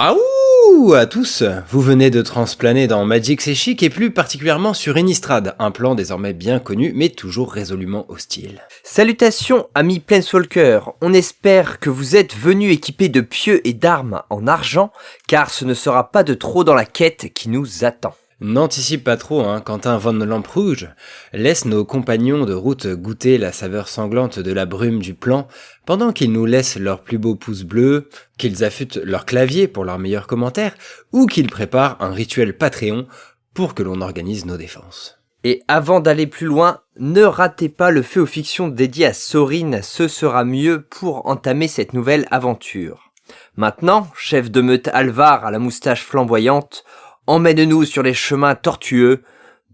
Aouh à tous Vous venez de transplaner dans Magic C'est Chic et plus particulièrement sur Innistrad, un plan désormais bien connu mais toujours résolument hostile. Salutations amis Planeswalker, on espère que vous êtes venus équipés de pieux et d'armes en argent car ce ne sera pas de trop dans la quête qui nous attend. N'anticipe pas trop, hein, Quentin Van Rouge Laisse nos compagnons de route goûter la saveur sanglante de la brume du plan, pendant qu'ils nous laissent leurs plus beaux pouces bleus, qu'ils affûtent leur clavier pour leurs meilleurs commentaires, ou qu'ils préparent un rituel Patreon pour que l'on organise nos défenses. Et avant d'aller plus loin, ne ratez pas le feu aux fictions dédié à Sorine, ce sera mieux pour entamer cette nouvelle aventure. Maintenant, chef de meute Alvar à la moustache flamboyante, emmène-nous sur les chemins tortueux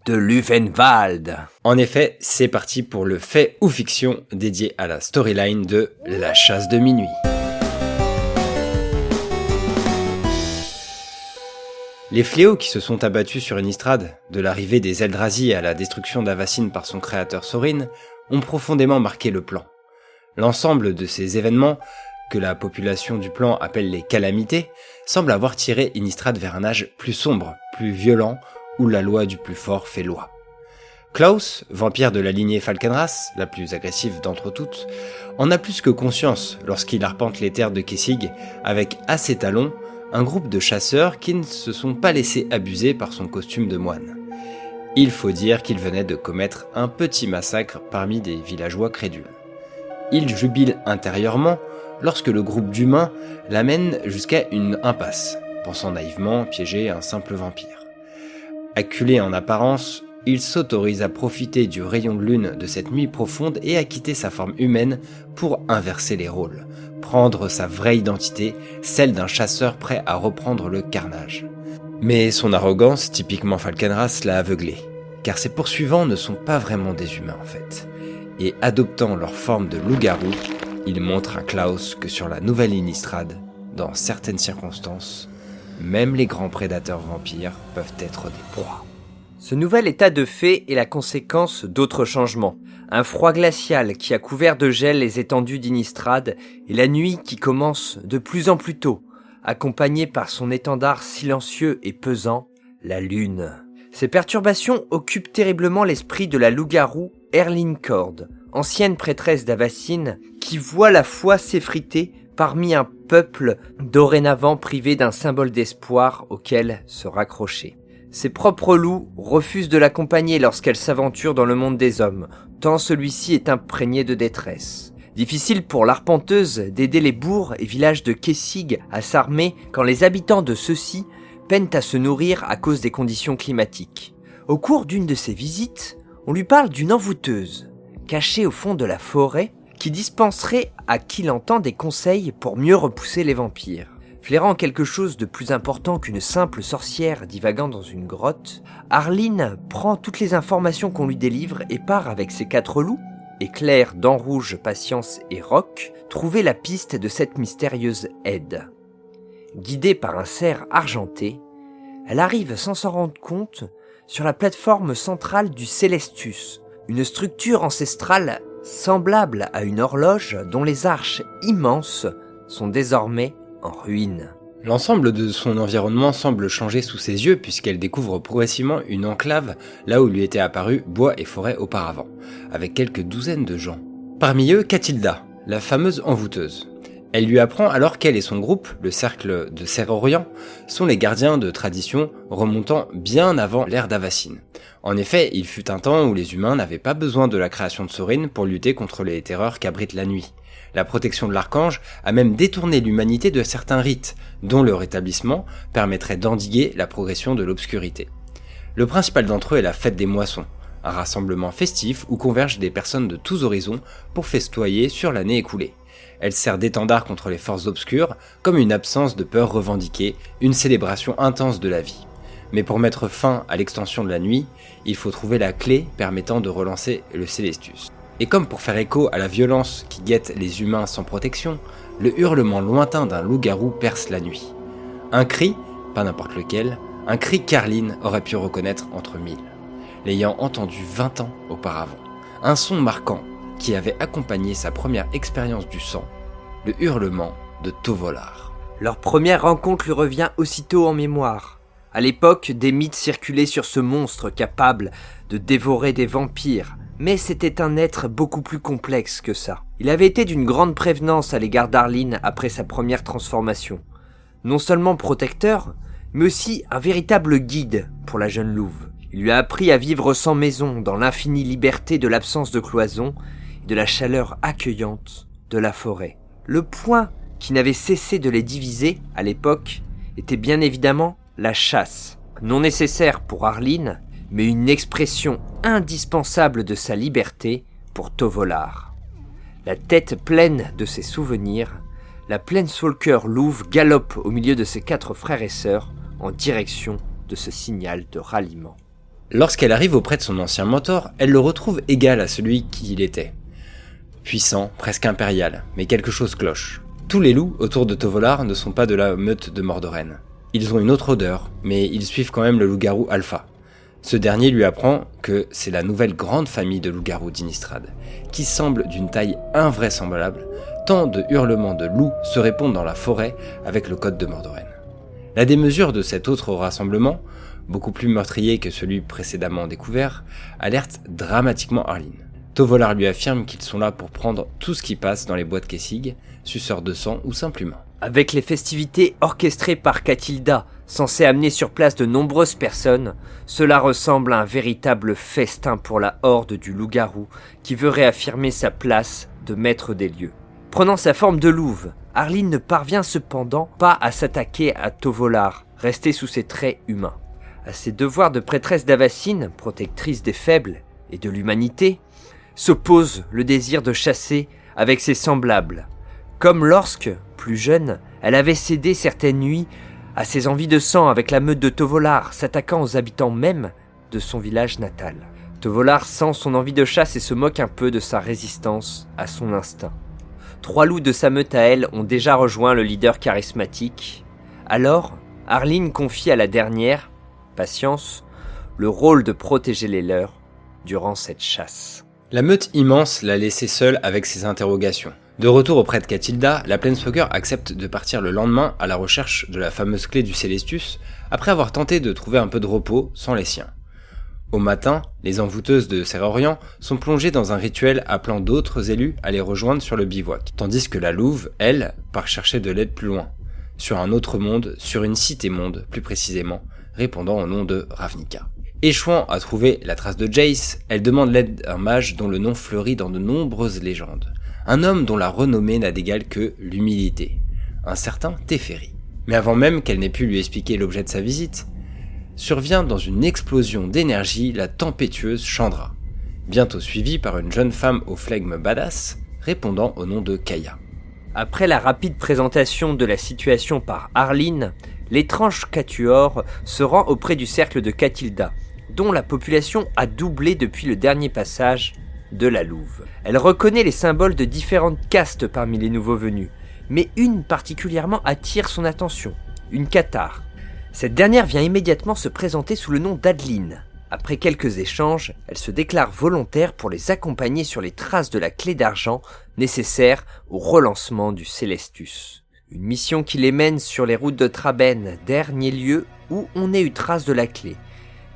de Luvenwald. En effet, c'est parti pour le fait ou fiction dédié à la storyline de La chasse de minuit. Les fléaux qui se sont abattus sur Innistrad, de l'arrivée des Eldrazi à la destruction d'Avacyn par son créateur Sorin, ont profondément marqué le plan. L'ensemble de ces événements que la population du plan appelle les calamités, semble avoir tiré Innistrad vers un âge plus sombre, plus violent, où la loi du plus fort fait loi. Klaus, vampire de la lignée Falkenras, la plus agressive d'entre toutes, en a plus que conscience lorsqu'il arpente les terres de Kessig avec à ses talons un groupe de chasseurs qui ne se sont pas laissés abuser par son costume de moine. Il faut dire qu'il venait de commettre un petit massacre parmi des villageois crédules. Il jubile intérieurement lorsque le groupe d'humains l'amène jusqu'à une impasse, pensant naïvement piéger un simple vampire. Acculé en apparence, il s'autorise à profiter du rayon de lune de cette nuit profonde et à quitter sa forme humaine pour inverser les rôles, prendre sa vraie identité, celle d'un chasseur prêt à reprendre le carnage. Mais son arrogance, typiquement Falkenras, l'a aveuglé, car ses poursuivants ne sont pas vraiment des humains en fait, et adoptant leur forme de loup-garou, il montre à Klaus que sur la nouvelle Innistrad, dans certaines circonstances, même les grands prédateurs vampires peuvent être des proies. Ce nouvel état de fait est la conséquence d'autres changements. Un froid glacial qui a couvert de gel les étendues d'Innistrad et la nuit qui commence de plus en plus tôt, accompagnée par son étendard silencieux et pesant, la lune. Ces perturbations occupent terriblement l'esprit de la loup-garou Cord, ancienne prêtresse d'Avacine, qui voit la foi s'effriter parmi un peuple dorénavant privé d'un symbole d'espoir auquel se raccrocher. Ses propres loups refusent de l'accompagner lorsqu'elle s'aventure dans le monde des hommes, tant celui-ci est imprégné de détresse. Difficile pour l'arpenteuse d'aider les bourgs et villages de Kessig à s'armer quand les habitants de ceux-ci peinent à se nourrir à cause des conditions climatiques. Au cours d'une de ses visites, on lui parle d'une envoûteuse, cachée au fond de la forêt, qui dispenserait à qui l'entend des conseils pour mieux repousser les vampires. Flairant quelque chose de plus important qu'une simple sorcière divagant dans une grotte, Arline prend toutes les informations qu'on lui délivre et part avec ses quatre loups, Éclair, Dents Rouge, Patience et Roc, trouver la piste de cette mystérieuse aide. Guidée par un cerf argenté, elle arrive sans s'en rendre compte sur la plateforme centrale du Célestus, une structure ancestrale semblable à une horloge dont les arches immenses sont désormais en ruine. L'ensemble de son environnement semble changer sous ses yeux puisqu'elle découvre progressivement une enclave là où lui étaient apparus bois et forêts auparavant, avec quelques douzaines de gens. Parmi eux, Catilda, la fameuse envoûteuse. Elle lui apprend alors qu'elle et son groupe, le cercle de Serre-Orient, sont les gardiens de traditions remontant bien avant l'ère d'Avacine. En effet, il fut un temps où les humains n'avaient pas besoin de la création de Sorin pour lutter contre les terreurs qu'abrite la nuit. La protection de l'archange a même détourné l'humanité de certains rites, dont le rétablissement permettrait d'endiguer la progression de l'obscurité. Le principal d'entre eux est la fête des moissons, un rassemblement festif où convergent des personnes de tous horizons pour festoyer sur l'année écoulée. Elle sert d'étendard contre les forces obscures, comme une absence de peur revendiquée, une célébration intense de la vie. Mais pour mettre fin à l'extension de la nuit, il faut trouver la clé permettant de relancer le Célestus. Et comme pour faire écho à la violence qui guette les humains sans protection, le hurlement lointain d'un loup-garou perce la nuit. Un cri, pas n'importe lequel, un cri qu'Arline aurait pu reconnaître entre mille, l'ayant entendu 20 ans auparavant. Un son marquant qui avait accompagné sa première expérience du sang, le hurlement de Tovolar. Leur première rencontre lui revient aussitôt en mémoire. À l'époque, des mythes circulaient sur ce monstre capable de dévorer des vampires, mais c'était un être beaucoup plus complexe que ça. Il avait été d'une grande prévenance à l'égard d'Arline après sa première transformation. Non seulement protecteur, mais aussi un véritable guide pour la jeune louve. Il lui a appris à vivre sans maison, dans l'infinie liberté de l'absence de cloison de la chaleur accueillante de la forêt. Le point qui n'avait cessé de les diviser à l'époque était bien évidemment la chasse, non nécessaire pour Arline, mais une expression indispensable de sa liberté pour Tovolar. La tête pleine de ses souvenirs, la cœur louve galope au milieu de ses quatre frères et sœurs en direction de ce signal de ralliement. Lorsqu'elle arrive auprès de son ancien mentor, elle le retrouve égal à celui qui il était. Puissant, presque impérial, mais quelque chose cloche. Tous les loups autour de Tovolar ne sont pas de la meute de Mordoren. Ils ont une autre odeur, mais ils suivent quand même le loup-garou Alpha. Ce dernier lui apprend que c'est la nouvelle grande famille de loups-garous d'Inistrad, qui semble d'une taille invraisemblable, tant de hurlements de loups se répondent dans la forêt avec le code de Mordoren. La démesure de cet autre rassemblement, beaucoup plus meurtrier que celui précédemment découvert, alerte dramatiquement Arline. Tovolar lui affirme qu'ils sont là pour prendre tout ce qui passe dans les boîtes Kessig, suceurs de sang ou simplement. Avec les festivités orchestrées par Catilda, censées amener sur place de nombreuses personnes, cela ressemble à un véritable festin pour la horde du loup-garou qui veut réaffirmer sa place de maître des lieux. Prenant sa forme de louve, Arline ne parvient cependant pas à s'attaquer à Tovolar, resté sous ses traits humains. À ses devoirs de prêtresse d'Avacine, protectrice des faibles et de l'humanité, s'oppose le désir de chasser avec ses semblables, comme lorsque, plus jeune, elle avait cédé certaines nuits à ses envies de sang avec la meute de Tovolar, s'attaquant aux habitants même de son village natal. Tovolar sent son envie de chasse et se moque un peu de sa résistance à son instinct. Trois loups de sa meute à elle ont déjà rejoint le leader charismatique. Alors, Arline confie à la dernière, Patience, le rôle de protéger les leurs durant cette chasse. La meute immense l'a laissé seule avec ses interrogations. De retour auprès de Catilda, la Planeswalker accepte de partir le lendemain à la recherche de la fameuse clé du Célestus, après avoir tenté de trouver un peu de repos sans les siens. Au matin, les envoûteuses de Serrorient sont plongées dans un rituel appelant d'autres élus à les rejoindre sur le bivouac, tandis que la Louve, elle, part chercher de l'aide plus loin, sur un autre monde, sur une cité-monde plus précisément, répondant au nom de Ravnica. Échouant à trouver la trace de Jace, elle demande l'aide d'un mage dont le nom fleurit dans de nombreuses légendes un homme dont la renommée n'a d'égal que l'humilité, un certain Teferi. Mais avant même qu'elle n'ait pu lui expliquer l'objet de sa visite, survient dans une explosion d'énergie la tempétueuse Chandra, bientôt suivie par une jeune femme au flegme badass, répondant au nom de Kaya. Après la rapide présentation de la situation par Arline, l'étrange Catuor se rend auprès du cercle de Catilda, dont la population a doublé depuis le dernier passage de la Louve. Elle reconnaît les symboles de différentes castes parmi les nouveaux venus, mais une particulièrement attire son attention, une cathare. Cette dernière vient immédiatement se présenter sous le nom d'Adeline. Après quelques échanges, elle se déclare volontaire pour les accompagner sur les traces de la clé d'argent nécessaire au relancement du Célestus. Une mission qui les mène sur les routes de Traben, dernier lieu où on ait eu trace de la clé,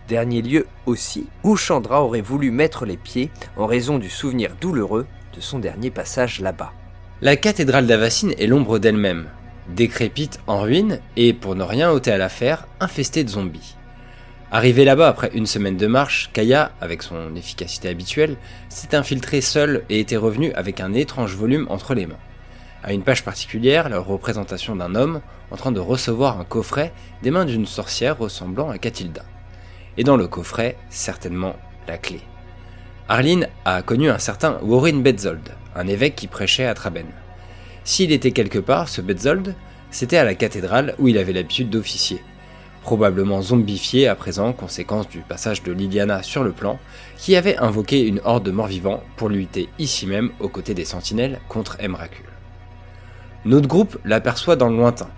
Dernier lieu aussi où Chandra aurait voulu mettre les pieds en raison du souvenir douloureux de son dernier passage là-bas. La cathédrale d'Avacine est l'ombre d'elle-même, décrépite en ruine et, pour ne rien ôter à l'affaire, infestée de zombies. Arrivé là-bas après une semaine de marche, Kaya, avec son efficacité habituelle, s'est infiltrée seule et était revenue avec un étrange volume entre les mains. À une page particulière, la représentation d'un homme en train de recevoir un coffret des mains d'une sorcière ressemblant à Catilda et dans le coffret, certainement la clé. Arline a connu un certain Warren Betzold, un évêque qui prêchait à Traben. S'il était quelque part, ce Betzold, c'était à la cathédrale où il avait l'habitude d'officier. Probablement zombifié à présent, conséquence du passage de Liliana sur le plan, qui avait invoqué une horde de morts-vivants pour lutter ici même aux côtés des sentinelles contre Emrakul. Notre groupe l'aperçoit dans le lointain,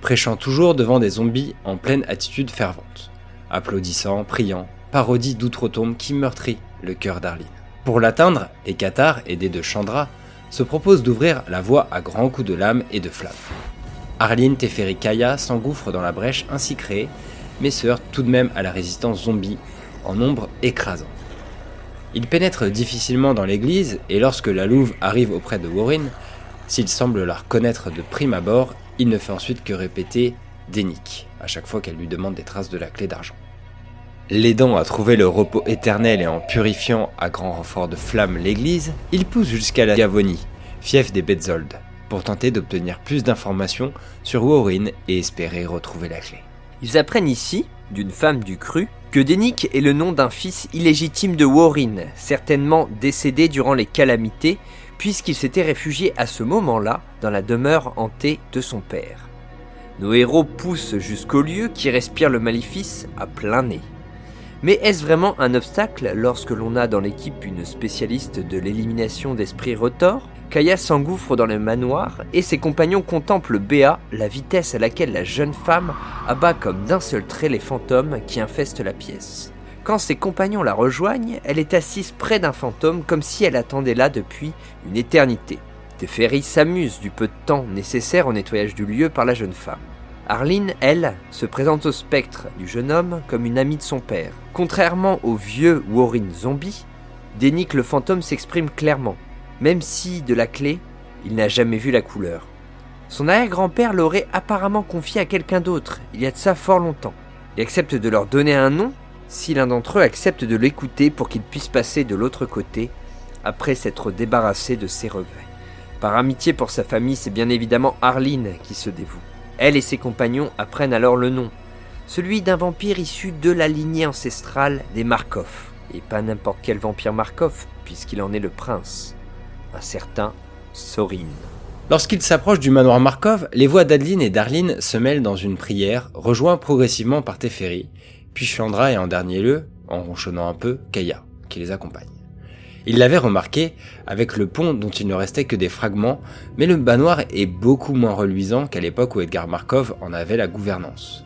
prêchant toujours devant des zombies en pleine attitude fervente applaudissant, priant, parodie d'outre-tombe qui meurtrit le cœur d'Arline. Pour l'atteindre, Ekatar, aidé de Chandra, se propose d'ouvrir la voie à grands coups de lame et de flamme. Arline, Teferi, Kaya s'engouffrent dans la brèche ainsi créée, mais se heurtent tout de même à la résistance zombie, en nombre écrasant. Ils pénètrent difficilement dans l'église, et lorsque la louve arrive auprès de Warren, s'il semble la reconnaître de prime abord, il ne fait ensuite que répéter Dénique à chaque fois qu'elle lui demande des traces de la clé d'argent. L'aidant à trouver le repos éternel et en purifiant à grand renfort de flammes l'église, il pousse jusqu'à la Gavonie, fief des Betzold, pour tenter d'obtenir plus d'informations sur Warren et espérer retrouver la clé. Ils apprennent ici, d'une femme du cru, que Dénic est le nom d'un fils illégitime de Warren, certainement décédé durant les calamités, puisqu'il s'était réfugié à ce moment-là dans la demeure hantée de son père. Nos héros poussent jusqu'au lieu qui respire le maléfice à plein nez. Mais est-ce vraiment un obstacle lorsque l'on a dans l'équipe une spécialiste de l'élimination d'esprits retors? Kaya s'engouffre dans le manoir et ses compagnons contemplent Béa, la vitesse à laquelle la jeune femme abat comme d'un seul trait les fantômes qui infestent la pièce. Quand ses compagnons la rejoignent, elle est assise près d'un fantôme comme si elle attendait là depuis une éternité. Teferi s'amuse du peu de temps nécessaire au nettoyage du lieu par la jeune femme. Arline, elle, se présente au spectre du jeune homme comme une amie de son père. Contrairement au vieux Warren zombie, Dénick le fantôme s'exprime clairement, même si, de la clé, il n'a jamais vu la couleur. Son arrière-grand-père l'aurait apparemment confié à quelqu'un d'autre, il y a de ça fort longtemps. Il accepte de leur donner un nom si l'un d'entre eux accepte de l'écouter pour qu'il puisse passer de l'autre côté après s'être débarrassé de ses regrets. Par amitié pour sa famille, c'est bien évidemment Arline qui se dévoue. Elle et ses compagnons apprennent alors le nom, celui d'un vampire issu de la lignée ancestrale des Markov. Et pas n'importe quel vampire Markov, puisqu'il en est le prince, un certain Sorin. Lorsqu'il s'approche du manoir Markov, les voix d'Adeline et d'Arline se mêlent dans une prière, rejoint progressivement par Teferi, puis Chandra et en dernier lieu, en ronchonnant un peu, Kaya, qui les accompagne. Il l'avait remarqué avec le pont dont il ne restait que des fragments, mais le manoir est beaucoup moins reluisant qu'à l'époque où Edgar Markov en avait la gouvernance.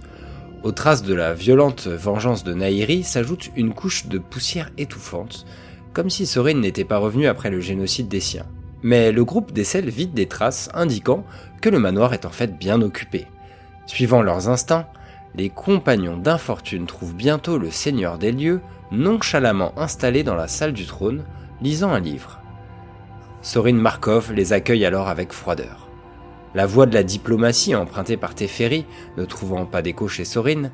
Aux traces de la violente vengeance de Nairi s'ajoute une couche de poussière étouffante, comme si Sorin n'était pas revenu après le génocide des siens. Mais le groupe décèle vite des traces indiquant que le manoir est en fait bien occupé. Suivant leurs instincts, les compagnons d'infortune trouvent bientôt le seigneur des lieux nonchalamment installé dans la salle du trône, lisant un livre. Sorin Markov les accueille alors avec froideur. La voix de la diplomatie empruntée par Teferi ne trouvant pas d'écho chez Sorin,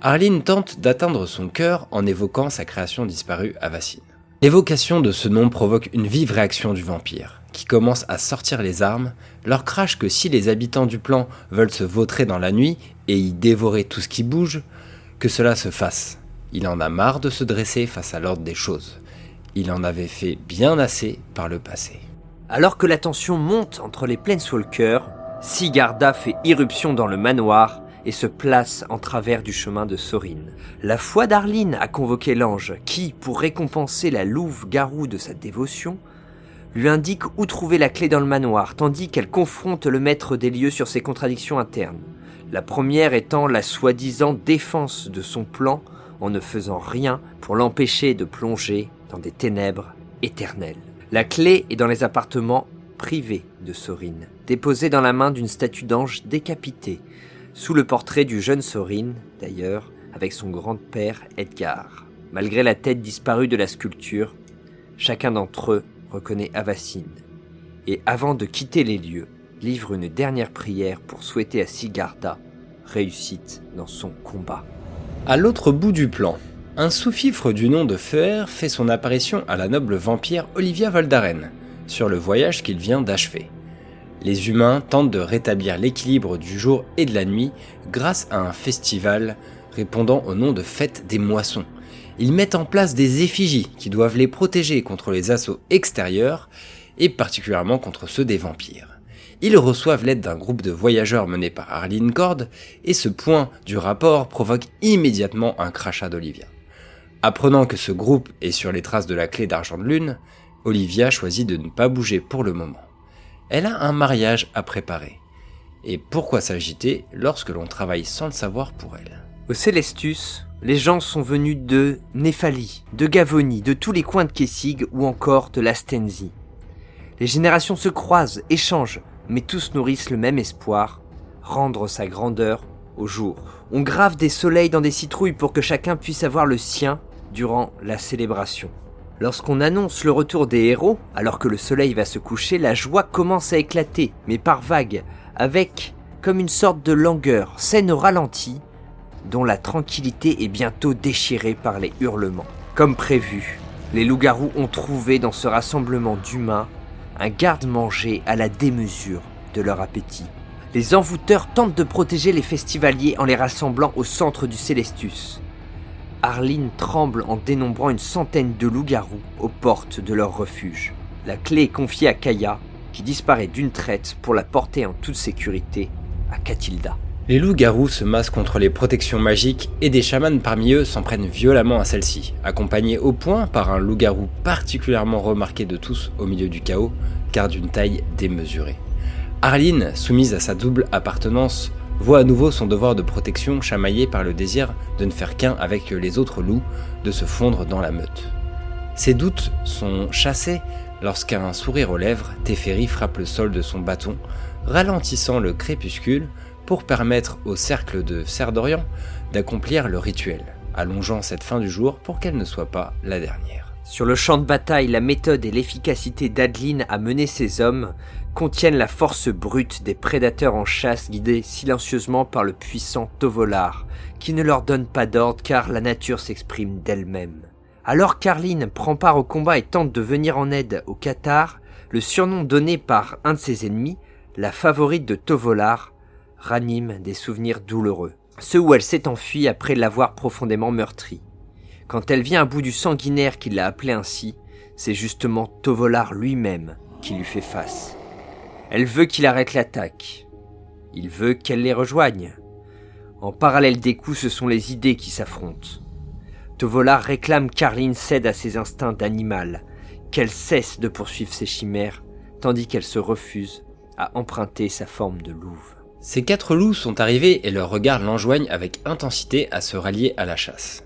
Arline tente d'atteindre son cœur en évoquant sa création disparue à Vassine. L'évocation de ce nom provoque une vive réaction du vampire, qui commence à sortir les armes, leur crache que si les habitants du plan veulent se vautrer dans la nuit et y dévorer tout ce qui bouge, que cela se fasse. Il en a marre de se dresser face à l'ordre des choses. Il en avait fait bien assez par le passé. Alors que la tension monte entre les Planeswalkers, Sigarda fait irruption dans le manoir et se place en travers du chemin de Sorin. La foi d'Arline a convoqué l'ange qui, pour récompenser la louve garou de sa dévotion, lui indique où trouver la clé dans le manoir, tandis qu'elle confronte le maître des lieux sur ses contradictions internes. La première étant la soi-disant défense de son plan en ne faisant rien pour l'empêcher de plonger dans des ténèbres éternelles. La clé est dans les appartements privés de Sorine, déposée dans la main d'une statue d'ange décapitée, sous le portrait du jeune Sorine, d'ailleurs, avec son grand-père Edgar. Malgré la tête disparue de la sculpture, chacun d'entre eux reconnaît Avacine, et avant de quitter les lieux, livre une dernière prière pour souhaiter à Sigarda réussite dans son combat. À l'autre bout du plan, un sous-fifre du nom de Fer fait son apparition à la noble vampire Olivia Voldaren, sur le voyage qu'il vient d'achever. Les humains tentent de rétablir l'équilibre du jour et de la nuit grâce à un festival répondant au nom de fête des moissons. Ils mettent en place des effigies qui doivent les protéger contre les assauts extérieurs et particulièrement contre ceux des vampires. Ils reçoivent l'aide d'un groupe de voyageurs mené par Arlene Cord et ce point du rapport provoque immédiatement un crachat d'Olivia. Apprenant que ce groupe est sur les traces de la clé d'argent de lune, Olivia choisit de ne pas bouger pour le moment. Elle a un mariage à préparer. Et pourquoi s'agiter lorsque l'on travaille sans le savoir pour elle? Au Célestus, les gens sont venus de Néphalie, de Gavonie, de tous les coins de Kessig ou encore de l'Astenzie. Les générations se croisent, échangent, mais tous nourrissent le même espoir, rendre sa grandeur au jour. On grave des soleils dans des citrouilles pour que chacun puisse avoir le sien durant la célébration. Lorsqu'on annonce le retour des héros, alors que le soleil va se coucher, la joie commence à éclater, mais par vagues, avec comme une sorte de langueur, scène au ralenti, dont la tranquillité est bientôt déchirée par les hurlements. Comme prévu, les loups-garous ont trouvé dans ce rassemblement d'humains un garde-manger à la démesure de leur appétit. Les envoûteurs tentent de protéger les festivaliers en les rassemblant au centre du Célestus. Arline tremble en dénombrant une centaine de loups-garous aux portes de leur refuge. La clé est confiée à Kaya, qui disparaît d'une traite pour la porter en toute sécurité à Katilda. Les loups-garous se massent contre les protections magiques et des chamans parmi eux s'en prennent violemment à celle-ci, accompagnés au point par un loup-garou particulièrement remarqué de tous au milieu du chaos, car d'une taille démesurée. Arline, soumise à sa double appartenance, voit à nouveau son devoir de protection chamaillé par le désir de ne faire qu'un avec les autres loups, de se fondre dans la meute. Ses doutes sont chassés lorsqu'un sourire aux lèvres, Teferi frappe le sol de son bâton, ralentissant le crépuscule pour permettre au cercle de Cerdorian d'accomplir le rituel, allongeant cette fin du jour pour qu'elle ne soit pas la dernière. Sur le champ de bataille, la méthode et l'efficacité d'Adeline à mener ses hommes contiennent la force brute des prédateurs en chasse guidés silencieusement par le puissant Tovolar, qui ne leur donne pas d'ordre car la nature s'exprime d'elle-même. Alors Carline prend part au combat et tente de venir en aide au Qatar, le surnom donné par un de ses ennemis, la favorite de Tovolar, ranime des souvenirs douloureux, ceux où elle s'est enfuie après l'avoir profondément meurtri. Quand elle vient à bout du sanguinaire qui l'a appelé ainsi, c'est justement Tovolar lui-même qui lui fait face. Elle veut qu'il arrête l'attaque. Il veut qu'elle les rejoigne. En parallèle des coups, ce sont les idées qui s'affrontent. Tovolar réclame qu'Arline cède à ses instincts d'animal, qu'elle cesse de poursuivre ses chimères, tandis qu'elle se refuse à emprunter sa forme de louve. Ces quatre loups sont arrivés et leurs regards l'enjoignent avec intensité à se rallier à la chasse.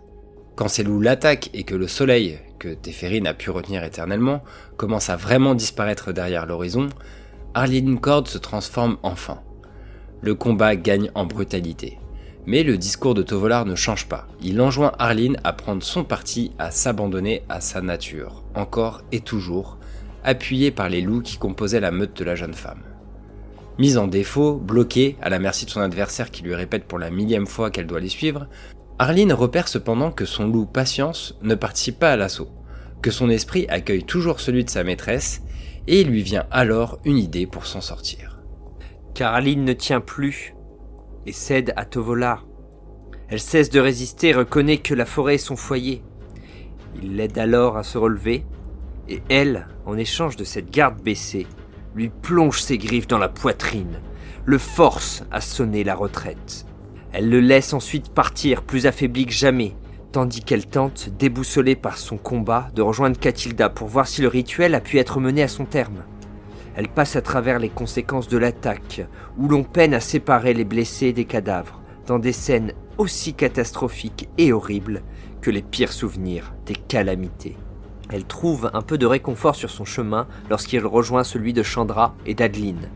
Quand ces loups l'attaquent et que le soleil, que Teferi n'a pu retenir éternellement, commence à vraiment disparaître derrière l'horizon, Arline Cord se transforme enfin. Le combat gagne en brutalité. Mais le discours de Tovolar ne change pas. Il enjoint Arline à prendre son parti, à s'abandonner à sa nature, encore et toujours, appuyé par les loups qui composaient la meute de la jeune femme. Mise en défaut, bloquée, à la merci de son adversaire qui lui répète pour la millième fois qu'elle doit les suivre, Arline repère cependant que son loup Patience ne participe pas à l'assaut, que son esprit accueille toujours celui de sa maîtresse, et il lui vient alors une idée pour s'en sortir. Car Arline ne tient plus et cède à Tovolar. Elle cesse de résister reconnaît que la forêt est son foyer. Il l'aide alors à se relever, et elle, en échange de cette garde baissée, lui plonge ses griffes dans la poitrine, le force à sonner la retraite. Elle le laisse ensuite partir plus affaibli que jamais, tandis qu'elle tente, déboussolée par son combat, de rejoindre Catilda pour voir si le rituel a pu être mené à son terme. Elle passe à travers les conséquences de l'attaque, où l'on peine à séparer les blessés des cadavres, dans des scènes aussi catastrophiques et horribles que les pires souvenirs des calamités. Elle trouve un peu de réconfort sur son chemin lorsqu'il rejoint celui de Chandra et d'Adeline.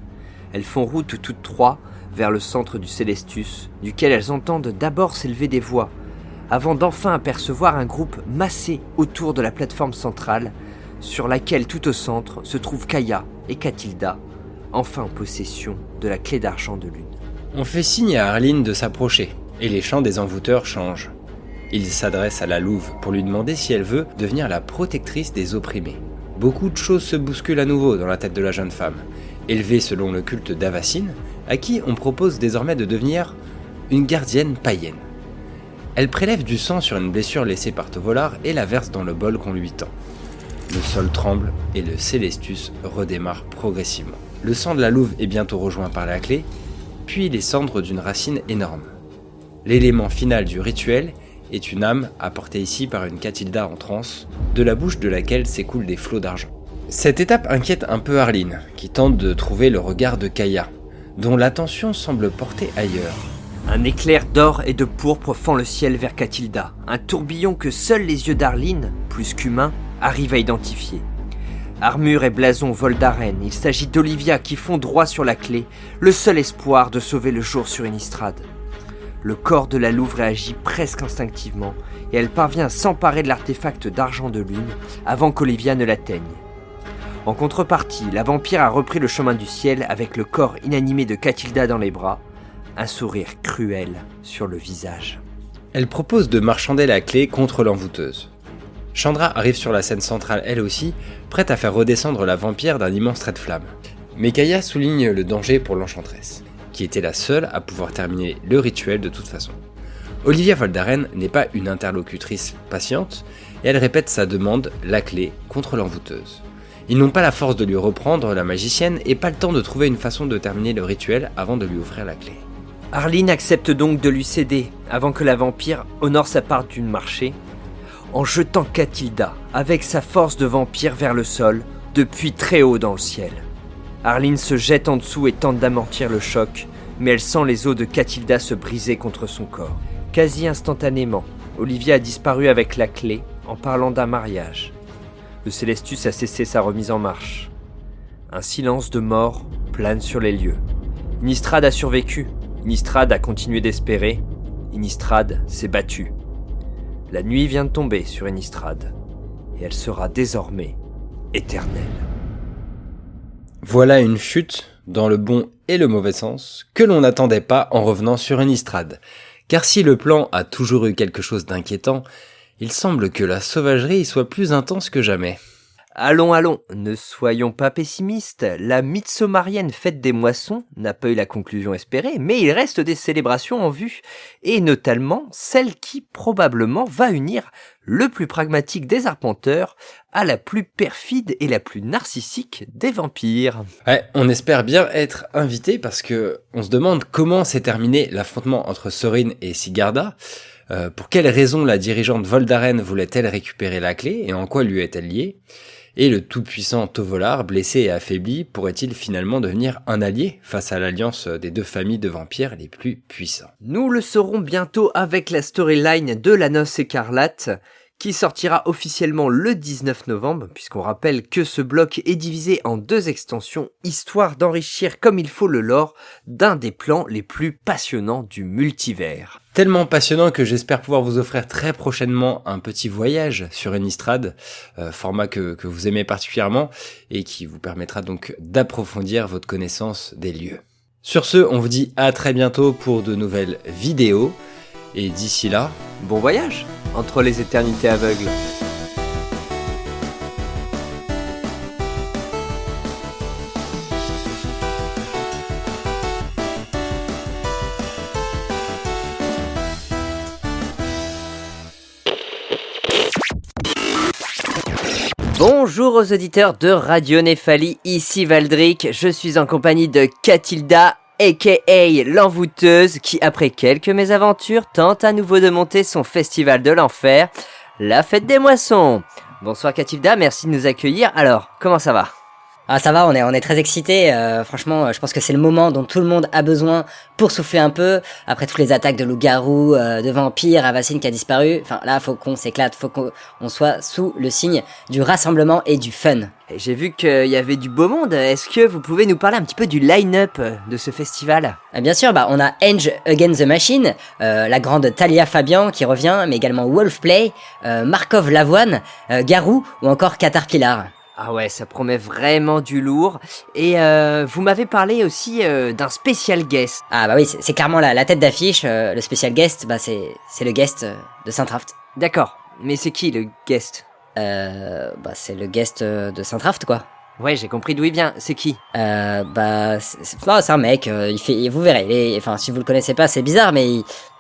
Elles font route toutes trois vers le centre du Célestus, duquel elles entendent d'abord s'élever des voix, avant d'enfin apercevoir un groupe massé autour de la plateforme centrale, sur laquelle tout au centre se trouvent Kaya et Katilda, enfin en possession de la clé d'argent de lune. On fait signe à Arline de s'approcher, et les chants des envoûteurs changent. Il s'adresse à la louve pour lui demander si elle veut devenir la protectrice des opprimés. Beaucoup de choses se bousculent à nouveau dans la tête de la jeune femme. Élevée selon le culte d'Avacine, à qui on propose désormais de devenir une gardienne païenne. Elle prélève du sang sur une blessure laissée par Tovolar et la verse dans le bol qu'on lui tend. Le sol tremble et le Célestus redémarre progressivement. Le sang de la louve est bientôt rejoint par la clé, puis les cendres d'une racine énorme. L'élément final du rituel est une âme apportée ici par une Catilda en transe, de la bouche de laquelle s'écoulent des flots d'argent. Cette étape inquiète un peu Arline, qui tente de trouver le regard de Kaya, dont l'attention semble porter ailleurs. Un éclair d'or et de pourpre fend le ciel vers Catilda, un tourbillon que seuls les yeux d'Arline, plus qu'humains, arrivent à identifier. Armure et blason volent d'arène, il s'agit d'Olivia qui fond droit sur la clé, le seul espoir de sauver le jour sur Innistrad. Le corps de la louve réagit presque instinctivement, et elle parvient à s'emparer de l'artefact d'argent de lune avant qu'Olivia ne l'atteigne. En contrepartie, la vampire a repris le chemin du ciel avec le corps inanimé de Catilda dans les bras, un sourire cruel sur le visage. Elle propose de marchander la clé contre l'envoûteuse. Chandra arrive sur la scène centrale elle aussi, prête à faire redescendre la vampire d'un immense trait de flamme. Mais Kaya souligne le danger pour l'enchanteresse, qui était la seule à pouvoir terminer le rituel de toute façon. Olivia Voldaren n'est pas une interlocutrice patiente, et elle répète sa demande, la clé, contre l'envoûteuse. Ils n'ont pas la force de lui reprendre la magicienne et pas le temps de trouver une façon de terminer le rituel avant de lui offrir la clé. Arline accepte donc de lui céder avant que la vampire honore sa part d'une marché en jetant Catilda avec sa force de vampire vers le sol depuis très haut dans le ciel. Arline se jette en dessous et tente d'amortir le choc, mais elle sent les os de Catilda se briser contre son corps. Quasi instantanément, Olivia a disparu avec la clé en parlant d'un mariage le Célestus a cessé sa remise en marche. Un silence de mort plane sur les lieux. Innistrad a survécu, Innistrad a continué d'espérer, Innistrad s'est battu. La nuit vient de tomber sur Innistrad, et elle sera désormais éternelle. Voilà une chute, dans le bon et le mauvais sens, que l'on n'attendait pas en revenant sur Innistrad. Car si le plan a toujours eu quelque chose d'inquiétant, il semble que la sauvagerie soit plus intense que jamais. Allons, allons, ne soyons pas pessimistes. La Mitsomarienne fête des moissons n'a pas eu la conclusion espérée, mais il reste des célébrations en vue, et notamment celle qui probablement va unir le plus pragmatique des arpenteurs à la plus perfide et la plus narcissique des vampires. Ouais, on espère bien être invité parce que on se demande comment s'est terminé l'affrontement entre Sorin et Sigarda. Euh, pour quelles raisons la dirigeante Voldaren voulait-elle récupérer la clé et en quoi lui est-elle liée? Et le tout-puissant Tovolar, blessé et affaibli, pourrait-il finalement devenir un allié face à l'alliance des deux familles de vampires les plus puissants? Nous le saurons bientôt avec la storyline de la noce écarlate qui sortira officiellement le 19 novembre, puisqu'on rappelle que ce bloc est divisé en deux extensions, histoire d'enrichir comme il faut le lore d'un des plans les plus passionnants du multivers. Tellement passionnant que j'espère pouvoir vous offrir très prochainement un petit voyage sur Enistrad, euh, format que vous aimez particulièrement, et qui vous permettra donc d'approfondir votre connaissance des lieux. Sur ce, on vous dit à très bientôt pour de nouvelles vidéos. Et d'ici là, bon voyage entre les éternités aveugles. Bonjour aux auditeurs de Radio Néphalie, ici Valdric, je suis en compagnie de Catilda aka l'envoûteuse, qui après quelques mésaventures tente à nouveau de monter son festival de l'enfer, la fête des moissons. Bonsoir Katilda, merci de nous accueillir. Alors, comment ça va? Ah ça va, on est on est très excités. Euh, franchement, je pense que c'est le moment dont tout le monde a besoin pour souffler un peu après toutes les attaques de loups-garous, euh, de vampires, Avacine qui a disparu. Enfin là, faut qu'on s'éclate, faut qu'on soit sous le signe du rassemblement et du fun. J'ai vu qu'il y avait du beau monde. Est-ce que vous pouvez nous parler un petit peu du line-up de ce festival? Euh, Bien sûr, bah on a Enge Against the Machine, la grande Talia Fabian qui revient, mais également Wolfplay, Markov Lavoine, Garou ou encore Caterpillar. Ah ouais, ça promet vraiment du lourd. Et euh, vous m'avez parlé aussi euh, d'un spécial guest. Ah bah oui, c'est clairement la, la tête d'affiche. Euh, le spécial guest, bah c'est c'est le guest de Saint-Traft. D'accord. Mais c'est qui le guest? Euh, bah c'est le guest de Saint-Traft quoi. Ouais, j'ai compris d'où il vient. C'est qui? Euh, bah c'est un mec. il fait, vous verrez. enfin, si vous le connaissez pas, c'est bizarre, mais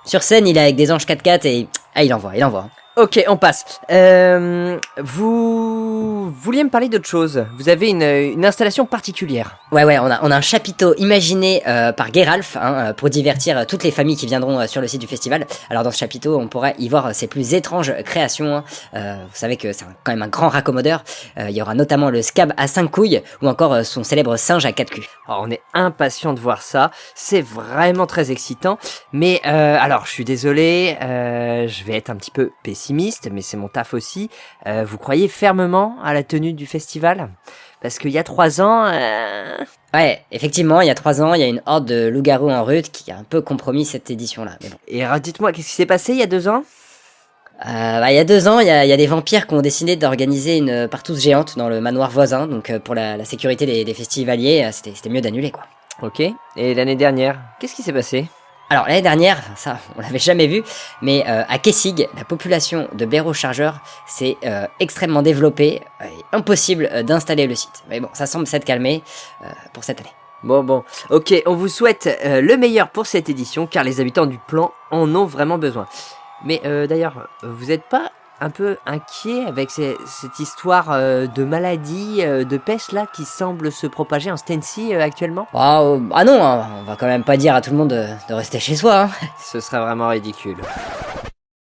sur scène, il est avec des anges 4x4 et ah, il envoie, il envoie. Ok, on passe. Euh, vous vouliez me parler d'autre chose. Vous avez une, une, installation particulière. Ouais, ouais, on a, on a un chapiteau imaginé euh, par Geralf hein, euh, pour divertir toutes les familles qui viendront euh, sur le site du festival. Alors dans ce chapiteau, on pourra y voir ses plus étranges créations. Hein. vous savez que c'est quand même un grand raccommodeur. il y aura notamment le scab à cinq couilles ou encore son célèbre singe à quatre culs. Alors, on est impatient de voir ça. C'est vraiment très excitant. Mais alors, je suis désolé, je vais être un petit peu pessimiste pessimiste, mais c'est mon taf aussi. Euh, vous croyez fermement à la tenue du festival? Parce qu'il y a trois ans... euh, Ouais, effectivement, il y a trois ans, il y a une horde de loups-garous en route qui a un peu compromis cette édition-là. Bon. Et dites-moi, qu'est-ce qui s'est passé il y a deux ans? Euh, bah, il y a deux ans, il y a, il y a des vampires qui ont décidé d'organiser une partouze géante dans le manoir voisin, donc pour la, la sécurité des, des festivaliers, c'était c'était mieux d'annuler quoi. Ok. Et l'année dernière, qu'est-ce qui s'est passé? Alors l'année dernière, ça on l'avait jamais vu, mais euh, à Kessig, la population de blaireaux chargeurs s'est euh, extrêmement développée, euh, impossible euh, d'installer le site. Mais bon, ça semble s'être calmé euh, pour cette année. Bon, bon. Ok, on vous souhaite le meilleur pour cette édition, car les habitants du plan en ont vraiment besoin. Mais d'ailleurs, vous n'êtes pas un peu inquiet avec ces- cette histoire euh, de maladie, euh, de peste là, qui semble se propager en Stency euh, actuellement? Ah, euh, ah non, hein, on va quand même pas dire à tout le monde de, de rester chez soi. Hein. Ce serait vraiment ridicule.